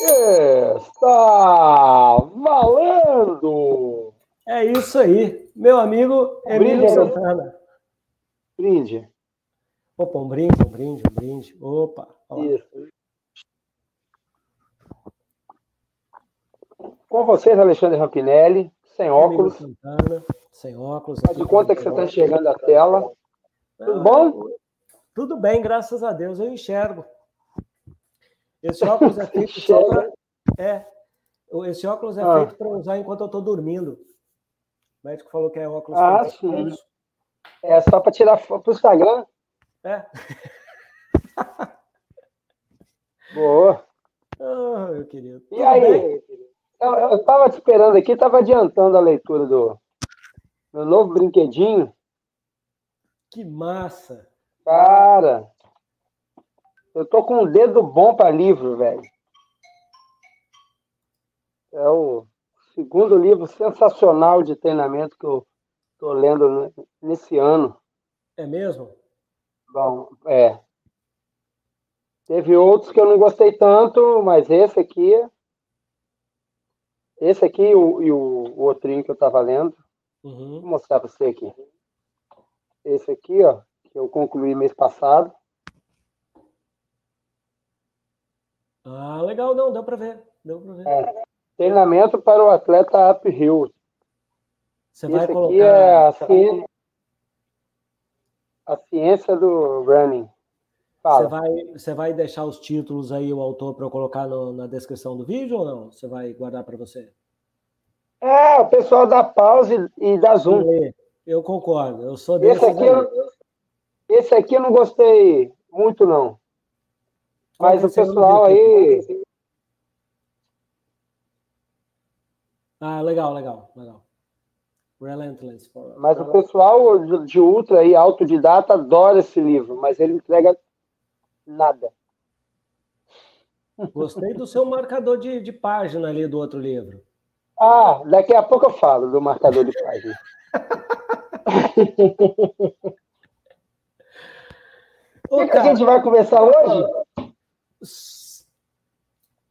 Está valendo! É isso aí, meu amigo Emílio brinde, Santana. Brinde. Opa, um brinde, um brinde, um brinde. Opa. Isso. Com vocês, Alexandre Rampinelli, sem óculos. Santana, sem óculos. De conta que você está enxergando a tela. Tudo bom? Tudo bem, graças a Deus, eu enxergo. Esse óculos é feito só para. É. Esse óculos é ah. feito para usar enquanto eu estou dormindo. O médico falou que é óculos. Ah, sim. É só para tirar foto para o Instagram? É. Boa. Oh, meu querido. E Tudo aí? Bem? Eu estava te esperando aqui, estava adiantando a leitura do meu novo brinquedinho. Que massa! Cara, eu tô com um dedo bom para livro, velho. É o segundo livro sensacional de treinamento que eu tô lendo nesse ano. É mesmo? Bom, é. Teve outros que eu não gostei tanto, mas esse aqui esse aqui o, e o, outrinho que eu estava lendo. Uhum. Vou mostrar para você aqui. Esse aqui, ó, que eu concluí mês passado. Ah, legal, não, deu para ver. Deu para ver. É, treinamento para o atleta uphill. Você Esse vai aqui colocar... é a ciência, a ciência do running. Você vai, você vai deixar os títulos aí, o autor, para eu colocar no, na descrição do vídeo ou não? Você vai guardar para você? É, o pessoal dá pause e dá zoom. Eu concordo, eu sou desse. Esse aqui, eu, esse aqui eu não gostei muito, não. Mas o pessoal aí. Ah, legal, legal, legal. Relentless. Mas o pessoal de ultra e autodidata adora esse livro, mas ele entrega nada. Gostei do seu marcador de, de página ali do outro livro. Ah, daqui a pouco eu falo do marcador de página. o que, que a gente vai conversar hoje?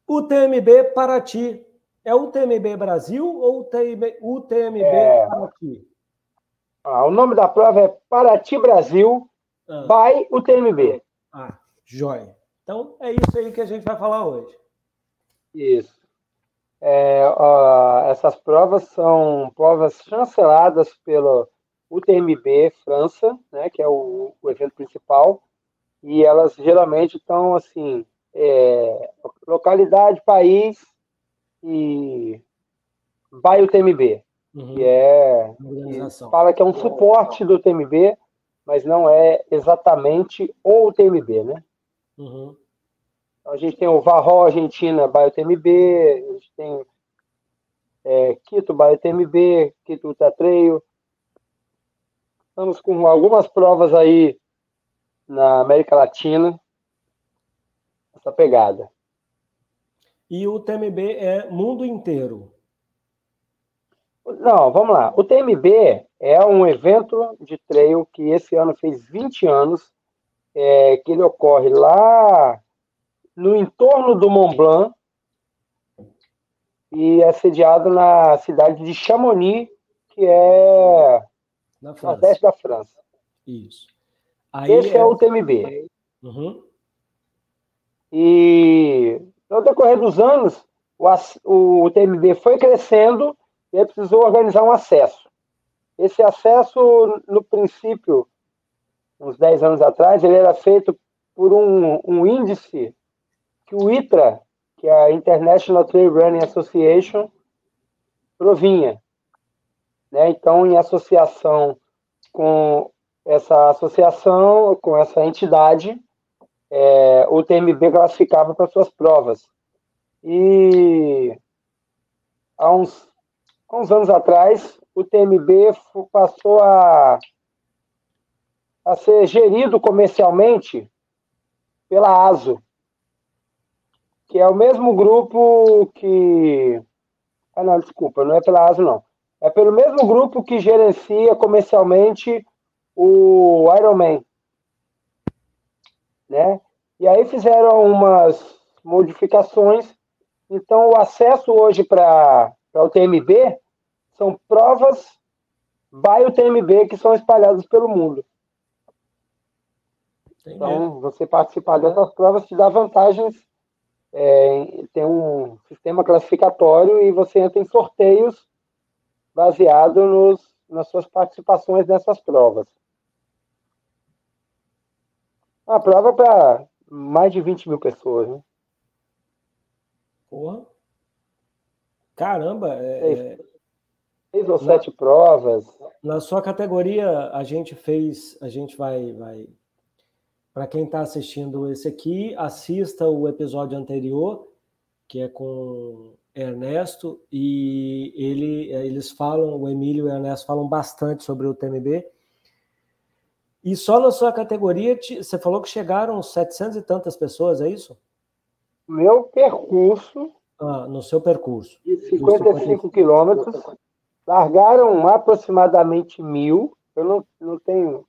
O TMB Paraty. É o TMB Brasil ou o TMB, o TMB é... Paraty? Ah, o nome da prova é Paraty Brasil ah. by UTMB. Ah, Joia. Então, é isso aí que a gente vai falar hoje. Isso. É, ó, essas provas são provas chanceladas pelo UTMB França, né, que é o, o evento principal, e elas geralmente estão assim, é, localidade, país e vai UTMB, uhum. que é que fala que é um suporte do UTMB, mas não é exatamente o UTMB, né? Uhum. Então, a gente tem o Varro Argentina BioTMB, a gente tem é, Quito BioTMB, Quito Ultratreio. Estamos com algumas provas aí na América Latina, essa pegada. E o TMB é mundo inteiro? Não, vamos lá. O TMB é um evento de trail que esse ano fez 20 anos é, que ele ocorre lá no entorno do Mont Blanc e é sediado na cidade de Chamonix, que é na nordeste da França. Isso. Aí Esse é... é, o TMB. Uhum. E no decorrer dos anos, o, o TMB foi crescendo e precisou organizar um acesso. Esse acesso, no princípio, uns 10 anos atrás, ele era feito por um, um índice que o ITRA, que é a International Trail Running Association, provinha. Né? Então, em associação com essa associação, com essa entidade, é, o TMB classificava para suas provas. E há uns, uns anos atrás, o TMB passou a a ser gerido comercialmente pela ASO, que é o mesmo grupo que. Ah, não, desculpa, não é pela ASO, não. É pelo mesmo grupo que gerencia comercialmente o Ironman. Né? E aí fizeram umas modificações Então, o acesso hoje para o TMB são provas by UTMB que são espalhadas pelo mundo. Entendi. Então, você participar dessas provas te dá vantagens. É, tem um sistema classificatório e você entra em sorteios baseado nos, nas suas participações nessas provas. Uma prova para mais de 20 mil pessoas, né? Porra. Caramba! É, é... Seis ou sete provas. Na sua categoria, a gente fez, a gente vai, vai para quem está assistindo esse aqui, assista o episódio anterior, que é com Ernesto, e ele, eles falam, o Emílio e o Ernesto falam bastante sobre o TMB. E só na sua categoria, você falou que chegaram 700 e tantas pessoas, é isso? Meu percurso. Ah, no seu percurso. De 55 quilômetros. Largaram aproximadamente mil. Eu não, não tenho.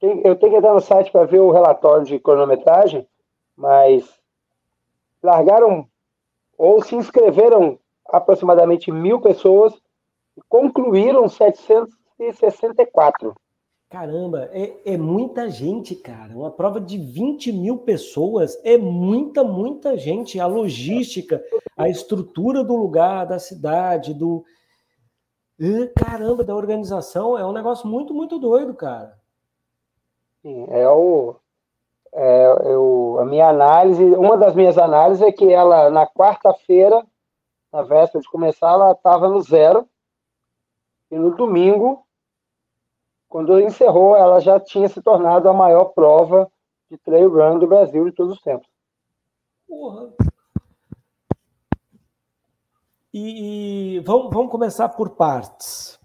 Eu tenho que entrar no site para ver o relatório de cronometragem, mas largaram ou se inscreveram aproximadamente mil pessoas e concluíram 764. Caramba, é, é, muita gente, cara. Uma prova de 20 mil pessoas é muita, muita gente. A logística, a estrutura do lugar, da cidade, do. Caramba, da organização é um negócio muito, muito doido, cara. Sim, é o. É, eu, a minha análise, uma das minhas análises é que ela, na quarta-feira, na véspera de começar, ela estava no zero. E no domingo, quando encerrou, ela já tinha se tornado a maior prova de trail run do Brasil de todos os tempos. Porra. E, e vamos, vamos começar por partes.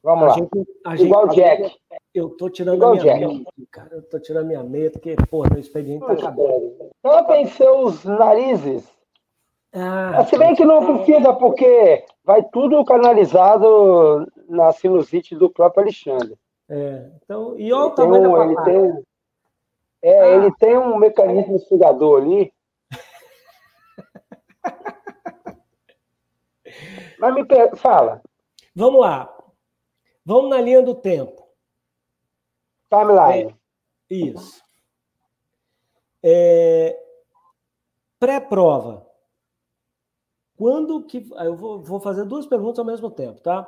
Vamos a lá. Gente, Igual o Jack. Eu tô tirando Igual minha Jack. meia, cara. Eu tô tirando a minha meia, porque, porra, o expediente tá acabando. Tampem seus narizes. Ah, Se bem que não precisa, porque vai tudo canalizado na sinusite do próprio Alexandre. É, então, e olha o tamanho um, ele tem, é, ah. ele tem um mecanismo sugador ali. Mas me fala. Vamos lá. Vamos na linha do tempo. Timeline. É, isso. É, Pré-prova. Quando que. Eu vou, vou fazer duas perguntas ao mesmo tempo, tá?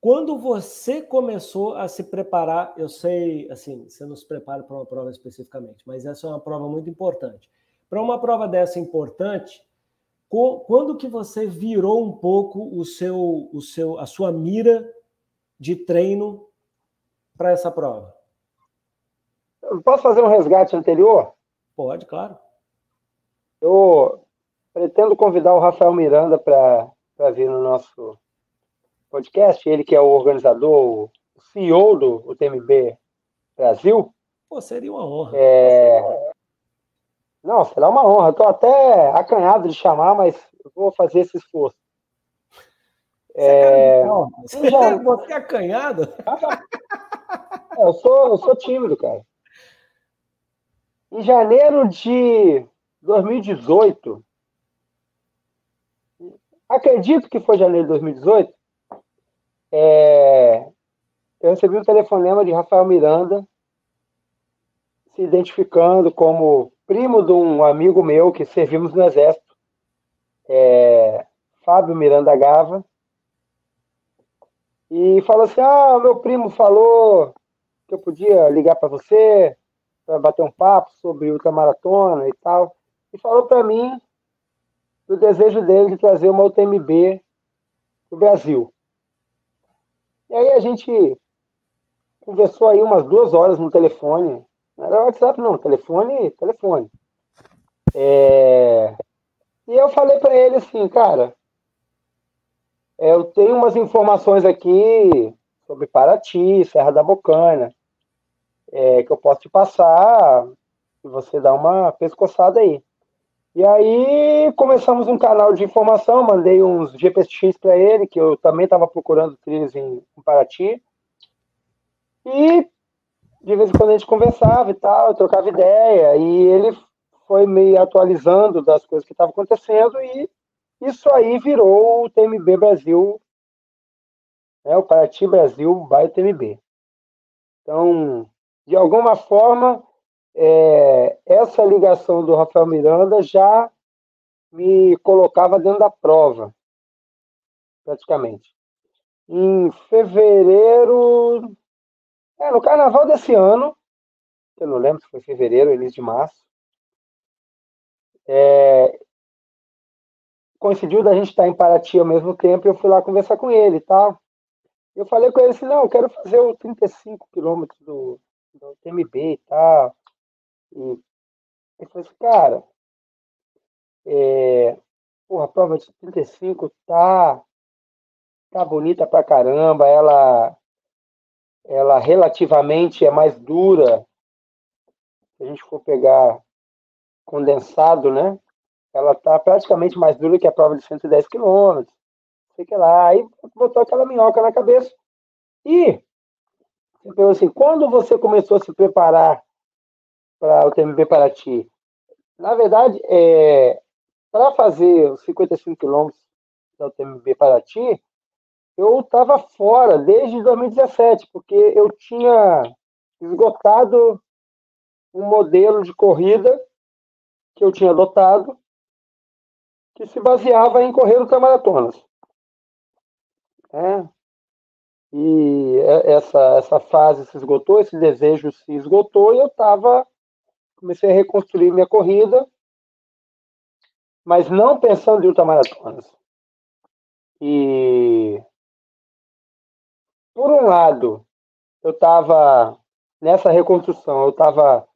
Quando você começou a se preparar, eu sei, assim, você não se prepara para uma prova especificamente, mas essa é uma prova muito importante. Para uma prova dessa importante, quando que você virou um pouco o seu, o seu, a sua mira de treino para essa prova? posso fazer um resgate anterior? Pode, claro. Eu pretendo convidar o Rafael Miranda para vir no nosso podcast, ele que é o organizador, o CEO do UTMB Brasil. Pô, seria uma honra. É... Não, será uma honra. Estou até acanhado de chamar, mas vou fazer esse esforço. É... Você, já... você é acanhado? É, eu, sou, eu sou tímido, cara. Em janeiro de 2018, acredito que foi janeiro de 2018, é, eu recebi um telefonema de Rafael Miranda, se identificando como primo de um amigo meu que servimos no Exército, é, Fábio Miranda Gava, e falou assim: Ah, meu primo falou que eu podia ligar para você para bater um papo sobre ultramaratona e tal, e falou para mim do desejo dele de trazer uma UTMB para o Brasil. E aí a gente conversou aí umas duas horas no telefone. Não era WhatsApp, não, telefone, telefone. É... E eu falei para ele assim, cara, é, eu tenho umas informações aqui sobre Paraty, Serra da Bocana, é, que eu posso te passar e você dá uma pescoçada aí. E aí começamos um canal de informação, mandei uns GPX para ele, que eu também estava procurando trilhos em, em Paraty. E de vez em quando a gente conversava e tal, trocava ideia, e ele foi me atualizando das coisas que estavam acontecendo e isso aí virou o TMB Brasil, né, o Paraty Brasil by TMB. Então, de alguma forma, é, essa ligação do Rafael Miranda já me colocava dentro da prova, praticamente. Em fevereiro, é, no carnaval desse ano, eu não lembro se foi fevereiro, início de março, é, coincidiu da gente estar em Paraty ao mesmo tempo e eu fui lá conversar com ele e tal. Eu falei com ele assim, não, eu quero fazer o 35 quilômetros do, do TMB e tal. E ele falou assim, cara, é, porra, a prova de 35 tá, tá bonita pra caramba, ela, ela relativamente é mais dura. Se a gente for pegar condensado, né? Ela tá praticamente mais dura que a prova de 110 quilômetros. Sei que lá. Aí botou aquela minhoca na cabeça. E então, assim, quando você começou a se preparar para o TMB Paraty? Na verdade, é, para fazer os 55 quilômetros do TMB Paraty, eu estava fora desde 2017, porque eu tinha esgotado um modelo de corrida que eu tinha adotado, que se baseava em correr ultramaratonas. É. E essa, essa fase se esgotou, esse desejo se esgotou, e eu estava. Comecei a reconstruir minha corrida, mas não pensando em ultramaratonas. E. Por um lado, eu estava nessa reconstrução, eu estava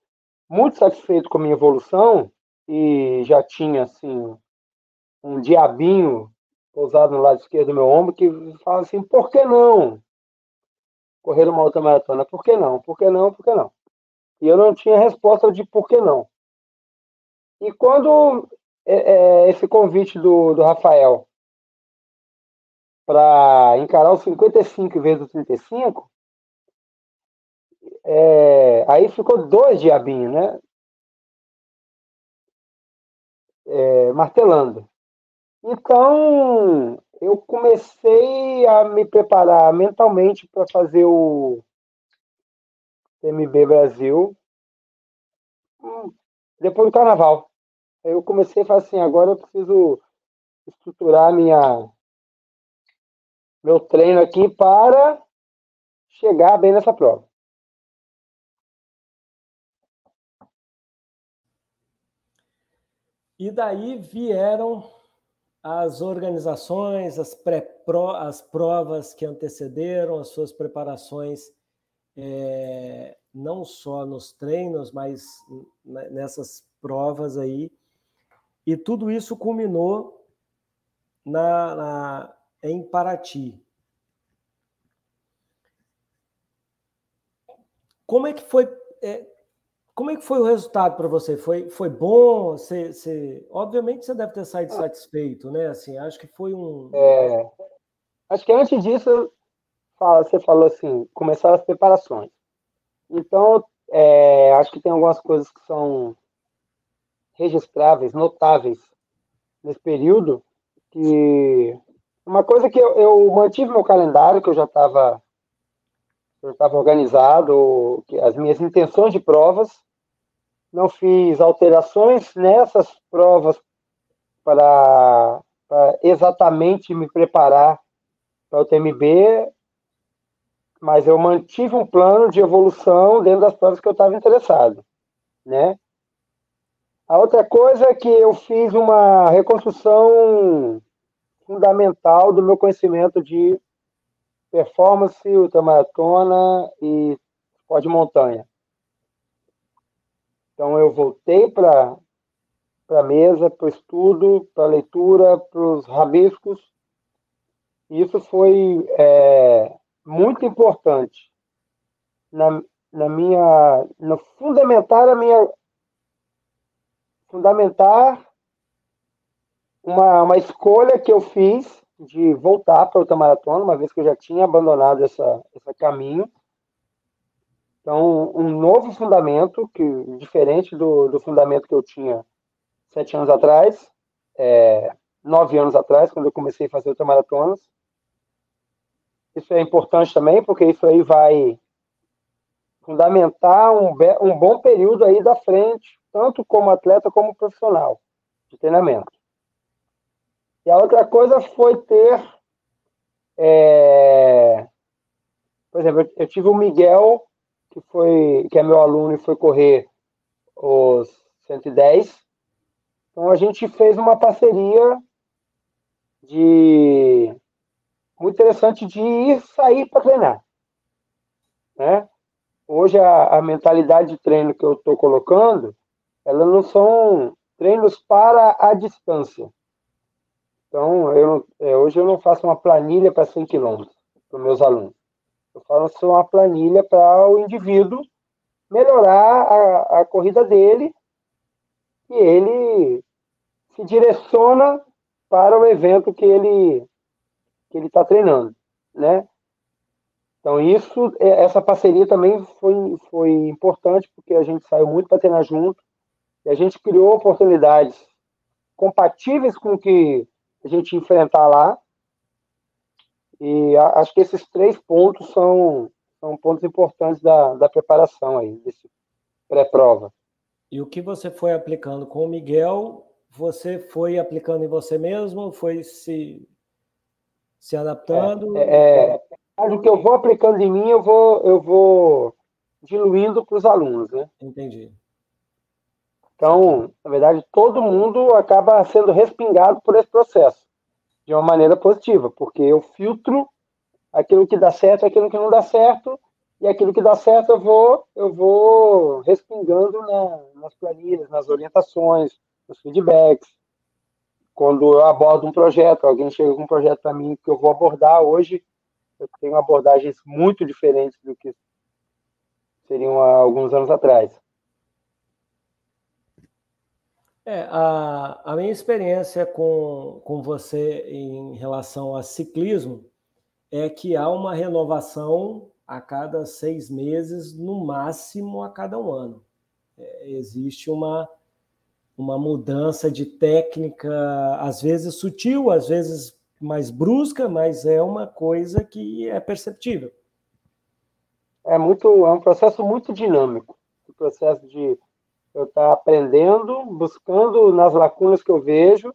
muito satisfeito com a minha evolução, e já tinha assim um diabinho pousado no lado esquerdo do meu ombro que fala assim: por que não correr uma outra maratona? Por que não? Por que não? Por que não? E eu não tinha resposta de por que não. E quando é, é, esse convite do, do Rafael para encarar os 55 vezes os 35, é, aí ficou dois diabinhos, né? é, martelando. Então, eu comecei a me preparar mentalmente para fazer o MB Brasil hum, depois do carnaval. Eu comecei a falar assim, agora eu preciso estruturar minha meu treino aqui para chegar bem nessa prova. E daí vieram as organizações, as, pré as provas que antecederam, as suas preparações, é, não só nos treinos, mas nessas provas aí. E tudo isso culminou na, na em Paraty. Como é que foi? É, como é que foi o resultado para você? Foi, foi bom? Você, você, obviamente você deve ter saído satisfeito, né? Assim, acho que foi um. É, acho que antes disso, você falou assim, começaram as preparações. Então, é, acho que tem algumas coisas que são registráveis, notáveis nesse período, que uma coisa que eu, eu mantive meu calendário, que eu já estava eu estava organizado, as minhas intenções de provas, não fiz alterações nessas provas para exatamente me preparar para o TMB, mas eu mantive um plano de evolução dentro das provas que eu estava interessado, né? A outra coisa é que eu fiz uma reconstrução fundamental do meu conhecimento de performance, ultramaratona e esporte de montanha. Então eu voltei para a mesa, para o estudo, para a leitura, para os rabiscos. Isso foi é, muito importante na, na minha, no fundamentar a minha, fundamentar uma, uma escolha que eu fiz de voltar para o ultramaratona, uma vez que eu já tinha abandonado essa, esse caminho Então, um novo fundamento, que diferente do, do fundamento que eu tinha sete anos atrás, é, nove anos atrás, quando eu comecei a fazer ultramaratonas. Isso é importante também, porque isso aí vai fundamentar um, um bom período aí da frente, tanto como atleta como profissional de treinamento. E a outra coisa foi ter, é, por exemplo, eu tive o Miguel, que foi que é meu aluno e foi correr os 110. Então a gente fez uma parceria de muito interessante de ir sair para treinar, né? Hoje a, a mentalidade de treino que eu estou colocando, elas não são treinos para a distância. Então, eu, é, hoje eu não faço uma planilha para 100 quilômetros para os meus alunos. Eu faço uma planilha para o indivíduo melhorar a, a corrida dele e ele se direciona para o evento que ele que ele está treinando, né? Então isso, é, essa parceria também foi foi importante porque a gente saiu muito para treinar junto e a gente criou oportunidades compatíveis com o que a gente enfrentar lá. E acho que esses três pontos são, são pontos importantes da, da preparação aí, desse pré-prova. E o que você foi aplicando com o Miguel você foi aplicando em você mesmo? Foi se, se adaptando? É, é, é, o que eu vou aplicando em mim, eu vou, eu vou diluindo para os alunos, né? Entendi. Então, na verdade, todo mundo acaba sendo respingado por esse processo, de uma maneira positiva, porque eu filtro aquilo que dá certo, aquilo que não dá certo, e aquilo que dá certo eu vou, eu vou respingando na, nas planilhas, nas orientações, os feedbacks. Quando eu abordo um projeto, alguém chega com um projeto para mim que eu vou abordar hoje, eu tenho abordagens muito diferentes do que seriam há alguns anos atrás. É, a, a minha experiência com, com você em relação a ciclismo é que há uma renovação a cada seis meses, no máximo a cada um ano. É, existe uma, uma mudança de técnica, às vezes sutil, às vezes mais brusca, mas é uma coisa que é perceptível. É muito, é um processo muito dinâmico, o processo de eu estar aprendendo, buscando nas lacunas que eu vejo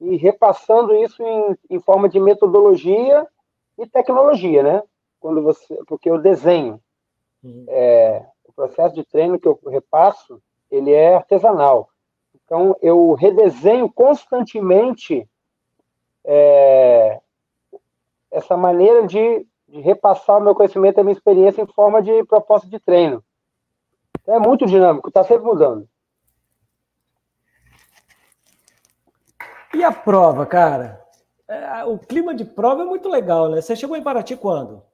e repassando isso em, em forma de metodologia e tecnologia, né? Quando você, porque eu desenho, uhum. é, o processo de treino que eu repasso, ele é artesanal. Então, eu redesenho constantemente é, essa maneira de, de, repassar o meu conhecimento e a minha experiência em forma de proposta de treino. Então, é muito dinâmico, está sempre mudando. E a prova, cara? É, o clima de prova é muito legal, né? Você chegou em Paraty quando?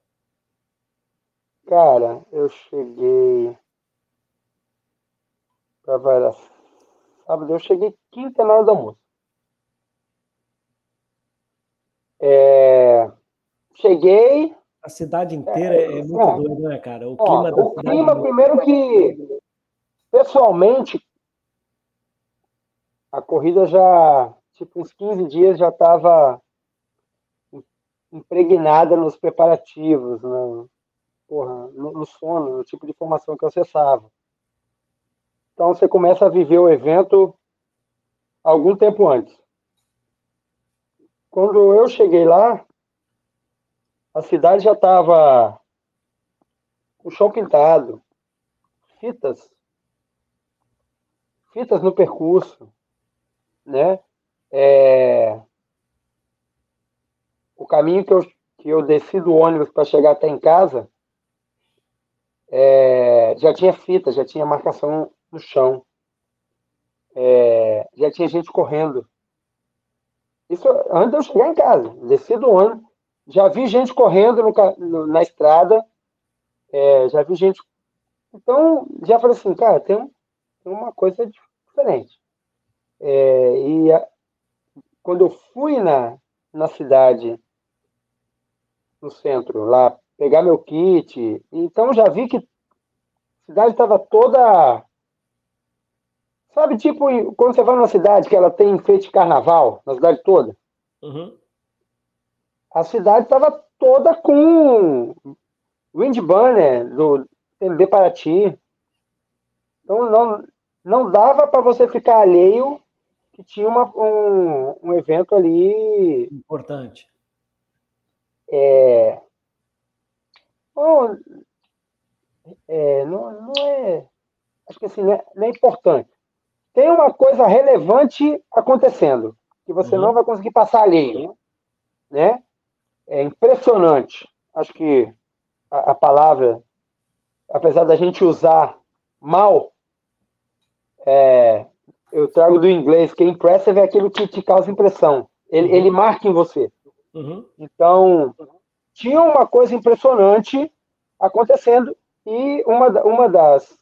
Cara, eu cheguei para Sábado eu cheguei quinta na hora do almoço. É, cheguei. A cidade inteira é, é muito é, doida, né, cara? O clima, ó, o clima primeiro que, pessoalmente, a corrida já, tipo, uns 15 dias já estava impregnada nos preparativos, no, porra, no, no sono, no tipo de informação que eu acessava. Então você começa a viver o evento algum tempo antes. Quando eu cheguei lá, a cidade já estava com o chão pintado, fitas, fitas no percurso, né? É... O caminho que eu, que eu desci do ônibus para chegar até em casa é... já tinha fita, já tinha marcação no chão. É, já tinha gente correndo. Isso antes de eu chegar em casa, desci do ônibus, já vi gente correndo no, no, na estrada, é, já vi gente. Então, já falei assim, cara, tem, tem uma coisa diferente. É, e a, quando eu fui na, na cidade, no centro, lá, pegar meu kit, então já vi que cidade estava toda. Sabe, tipo, quando você vai numa cidade que ela tem enfeite de carnaval, na cidade toda? Uhum. A cidade estava toda com wind banner do TMB Paraty. Então não, não dava para você ficar alheio que tinha uma, um, um evento ali. Importante. É, bom, é, não, não é. Acho que assim, não é, não é, importante. Tem uma coisa relevante acontecendo, que você uhum. não vai conseguir passar alheio. Né? É impressionante. Acho que a, a palavra, apesar da gente usar mal, é, eu trago do inglês, que impressive é aquilo que te causa impressão. Ele, uhum. ele marca em você. Uhum. Então, tinha uma coisa impressionante acontecendo e uma, uma das.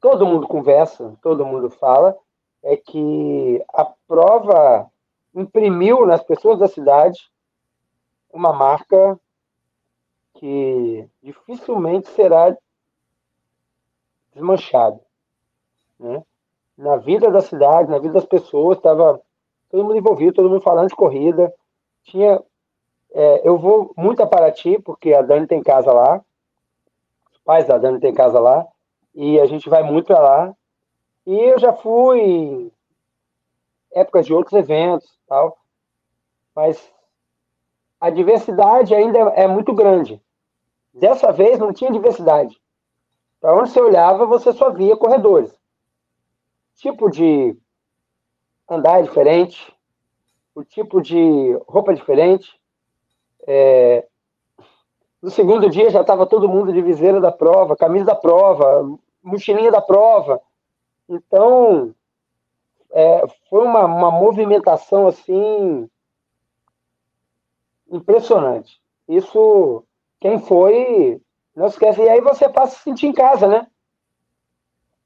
Todo mundo conversa, todo mundo fala, é que a prova imprimiu nas pessoas da cidade uma marca que dificilmente será desmanchada. Né? Na vida da cidade, na vida das pessoas, estava todo mundo envolvido, todo mundo falando de corrida. Tinha, é, eu vou muito a Paraty, porque a Dani tem casa lá, os pais da Dani tem casa lá, e a gente vai muito para lá. E eu já fui em épocas de outros eventos, tal, mas a diversidade ainda é muito grande. Dessa vez não tinha diversidade. Para onde você olhava, você só via corredores. Tipo de andar diferente, o tipo de roupa diferente. É... No segundo dia já estava todo mundo de viseira da prova, camisa da prova, mochilinha da prova. Então, é, foi uma, uma movimentação assim impressionante. Isso, quem foi, não esquece. E aí você passa a se sentir em casa, né?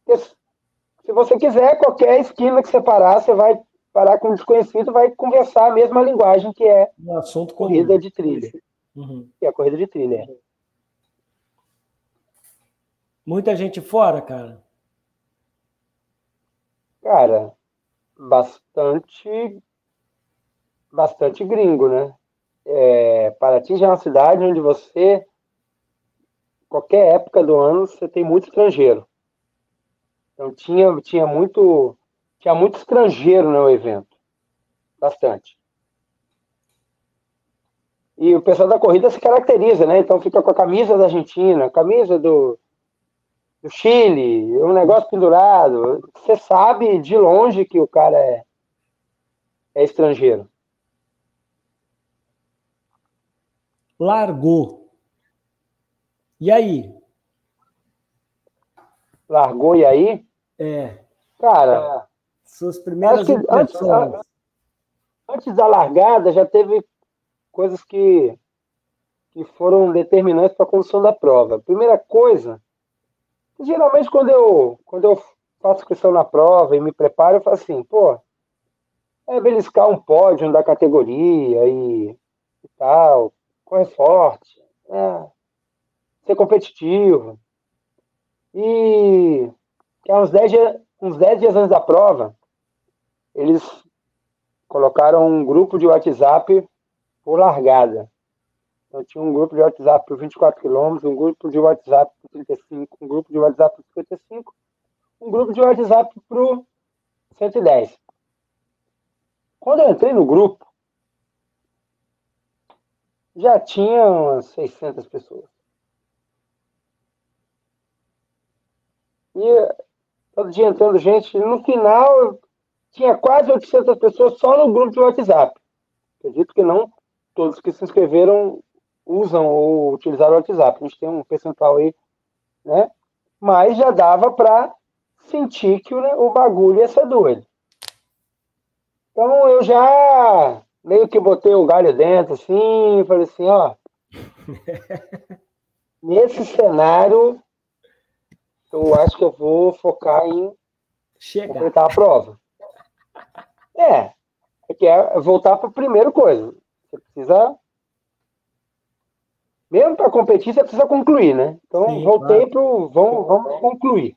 Se você quiser, qualquer esquina que você parar, você vai parar com um desconhecido, vai conversar a mesma linguagem que é um assunto corrida comum. de trilha. Uhum. É a corrida de trilha. Muita gente fora, cara? Cara, bastante bastante gringo, né? É, Paraty já é uma cidade onde você, qualquer época do ano, você tem muito estrangeiro. Então tinha, tinha muito tinha muito estrangeiro no evento. Bastante. E o pessoal da corrida se caracteriza, né? Então fica com a camisa da Argentina, camisa do, do Chile, um negócio pendurado. Você sabe de longe que o cara é, é estrangeiro. largou. E aí? Largou e aí? É. Cara, suas primeiras que, antes, antes da largada já teve coisas que, que foram determinantes para a condução da prova. Primeira coisa, geralmente quando eu, quando eu faço questão na prova e me preparo, eu falo assim, pô, é beliscar um pódio da categoria e, e tal, corre forte, é, ser competitivo. E há uns 10 dias, uns 10 dias antes da prova, eles colocaram um grupo de WhatsApp por largada. Então tinha um grupo de WhatsApp por 24 quilômetros, um grupo de WhatsApp por 35, um grupo de WhatsApp por 55, um grupo de WhatsApp por 110. Quando eu entrei no grupo, já tinha umas 600 pessoas. E todo dia entrando gente. No final, tinha quase 800 pessoas só no grupo de WhatsApp. Acredito que não todos que se inscreveram usam ou utilizaram o WhatsApp. A gente tem um percentual aí, né? Mas já dava para sentir que o, o bagulho ia ser doido. Então eu já meio que botei o galho dentro, assim, falei assim, ó. nesse cenário, eu acho que eu vou focar em Chegar. completar a prova. É, é que é voltar para a primeira coisa. Você precisa Mesmo para competir, você precisa concluir, né? Então, Sim, voltei claro. para vamos, vamos concluir.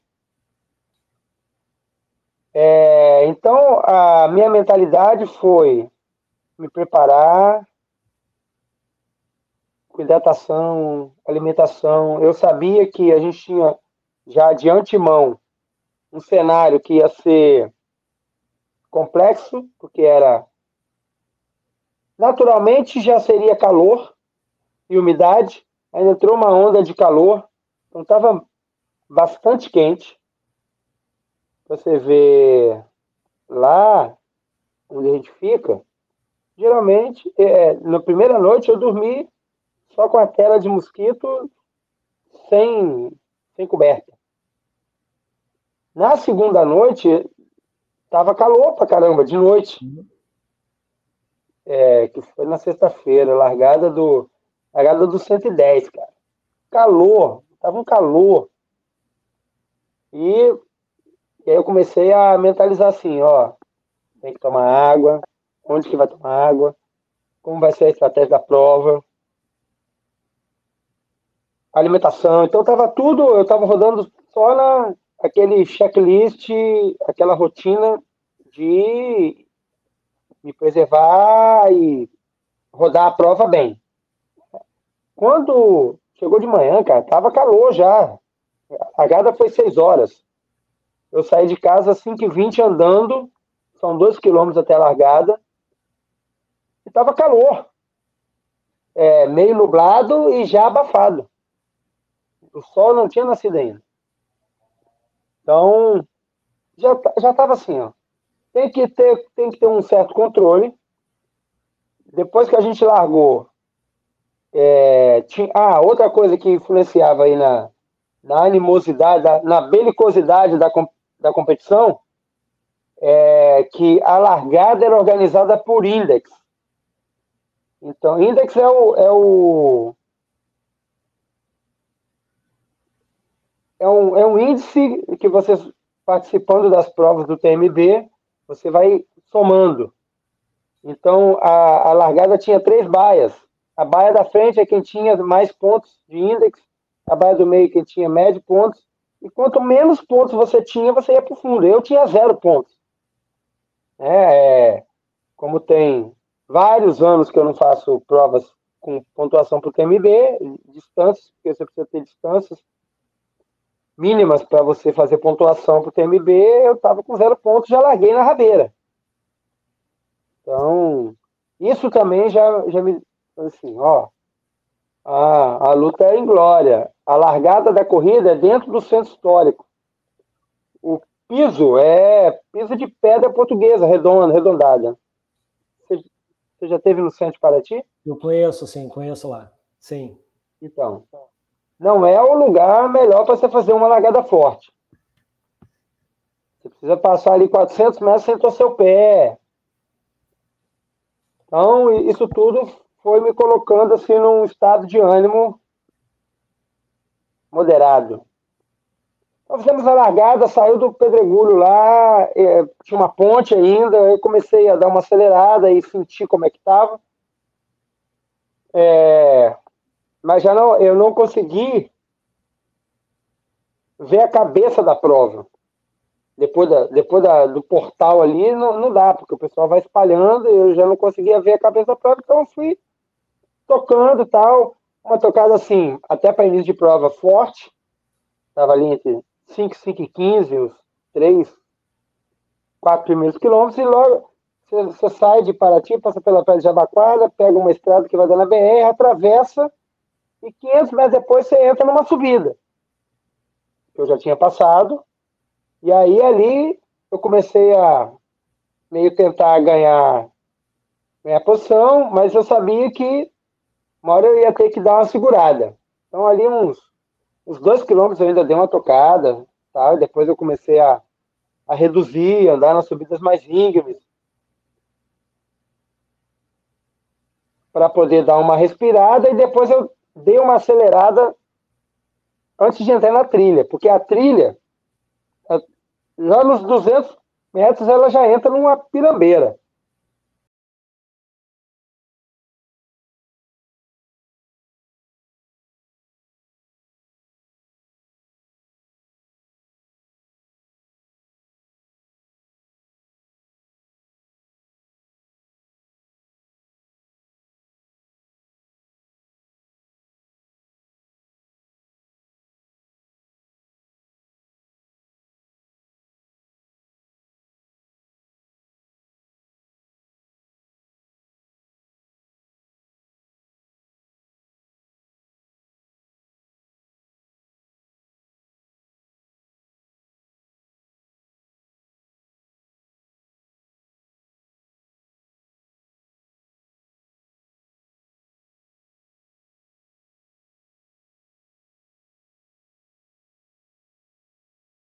É, então, a minha mentalidade foi me preparar, hidratação, alimentação. Eu sabia que a gente tinha já de antemão um cenário que ia ser complexo, porque era naturalmente já seria calor e umidade, ainda entrou uma onda de calor, então estava bastante quente. Você vê lá onde a gente fica, geralmente, é, na primeira noite eu dormi só com a tela de mosquito sem, sem coberta. Na segunda noite, tava calor pra caramba, de noite. É, que foi na sexta-feira, largada do, largada do 110, cara. Calor, tava um calor. E, e aí eu comecei a mentalizar assim, ó, tem que tomar água, onde que vai tomar água, como vai ser a estratégia da prova, alimentação. Então tava tudo, eu tava rodando só na aquele checklist, aquela rotina de me preservar e rodar a prova bem. Quando chegou de manhã, cara, tava calor já. A largada foi seis horas. Eu saí de casa às 5h20 andando, são dois quilômetros até a largada, e tava calor. É, meio nublado e já abafado. O sol não tinha nascido ainda. Então, já já estava assim, ó. Tem que ter tem que ter um certo controle. Depois que a gente largou, é, tinha, ah, outra coisa que influenciava aí na, na animosidade, na belicosidade da, da competição, é que a largada era organizada por index. Então, index é o, é o, é um, é um índice que você, participando das provas do TMB, você vai somando. Então, a, a largada tinha três baias. A baia da frente é quem tinha mais pontos de índice, a baia do meio quem tinha médio pontos, e quanto menos pontos você tinha, você ia para o fundo. Eu tinha zero pontos. É, é, como tem vários anos que eu não faço provas com pontuação para o TMB, distâncias, porque você precisa ter distâncias mínimas para você fazer pontuação para o TMB, eu estava com zero pontos, já larguei na rabeira. Então, isso também já, já me. Assim, ó. A, a luta é em glória. A largada da corrida é dentro do centro histórico. O piso é piso de pedra portuguesa, redonda, redondada. Você, você já teve no centro de Paraty? Eu conheço, sim, conheço lá. Sim. Então, não é o lugar melhor para você fazer uma largada forte. Você precisa passar ali 400 metros sem torcer o pé. Então, isso tudo foi me colocando assim num estado de ânimo moderado. Então, fizemos a largada, saiu do pedregulho lá, tinha uma ponte ainda, eu comecei a dar uma acelerada e sentir como é que estava. É, mas já não, eu não consegui ver a cabeça da prova. Depois, da, depois da, do portal ali, não, não dá, porque o pessoal vai espalhando e eu já não conseguia ver a cabeça da prova, então fui tocando tal. Uma tocada assim, até para início de prova forte, estava ali entre 5, 5 e 15, os 3, 4 primeiros quilômetros, e logo você, você sai de Paraty, passa pela Praia de Jabaquara, pega uma estrada que vai dar na BR, atravessa e 500 metros depois você entra numa subida. Eu já tinha passado, e aí ali eu comecei a meio tentar ganhar minha posição, mas eu sabia que uma hora eu ia ter que dar uma segurada. Então ali uns, uns dois quilômetros eu ainda dei uma tocada, tá? depois eu comecei a, a reduzir, andar nas subidas mais íngremes, para poder dar uma respirada e depois eu dei uma acelerada antes de entrar na trilha, porque a trilha, já nos 200 metros, ela já entra numa pirambeira.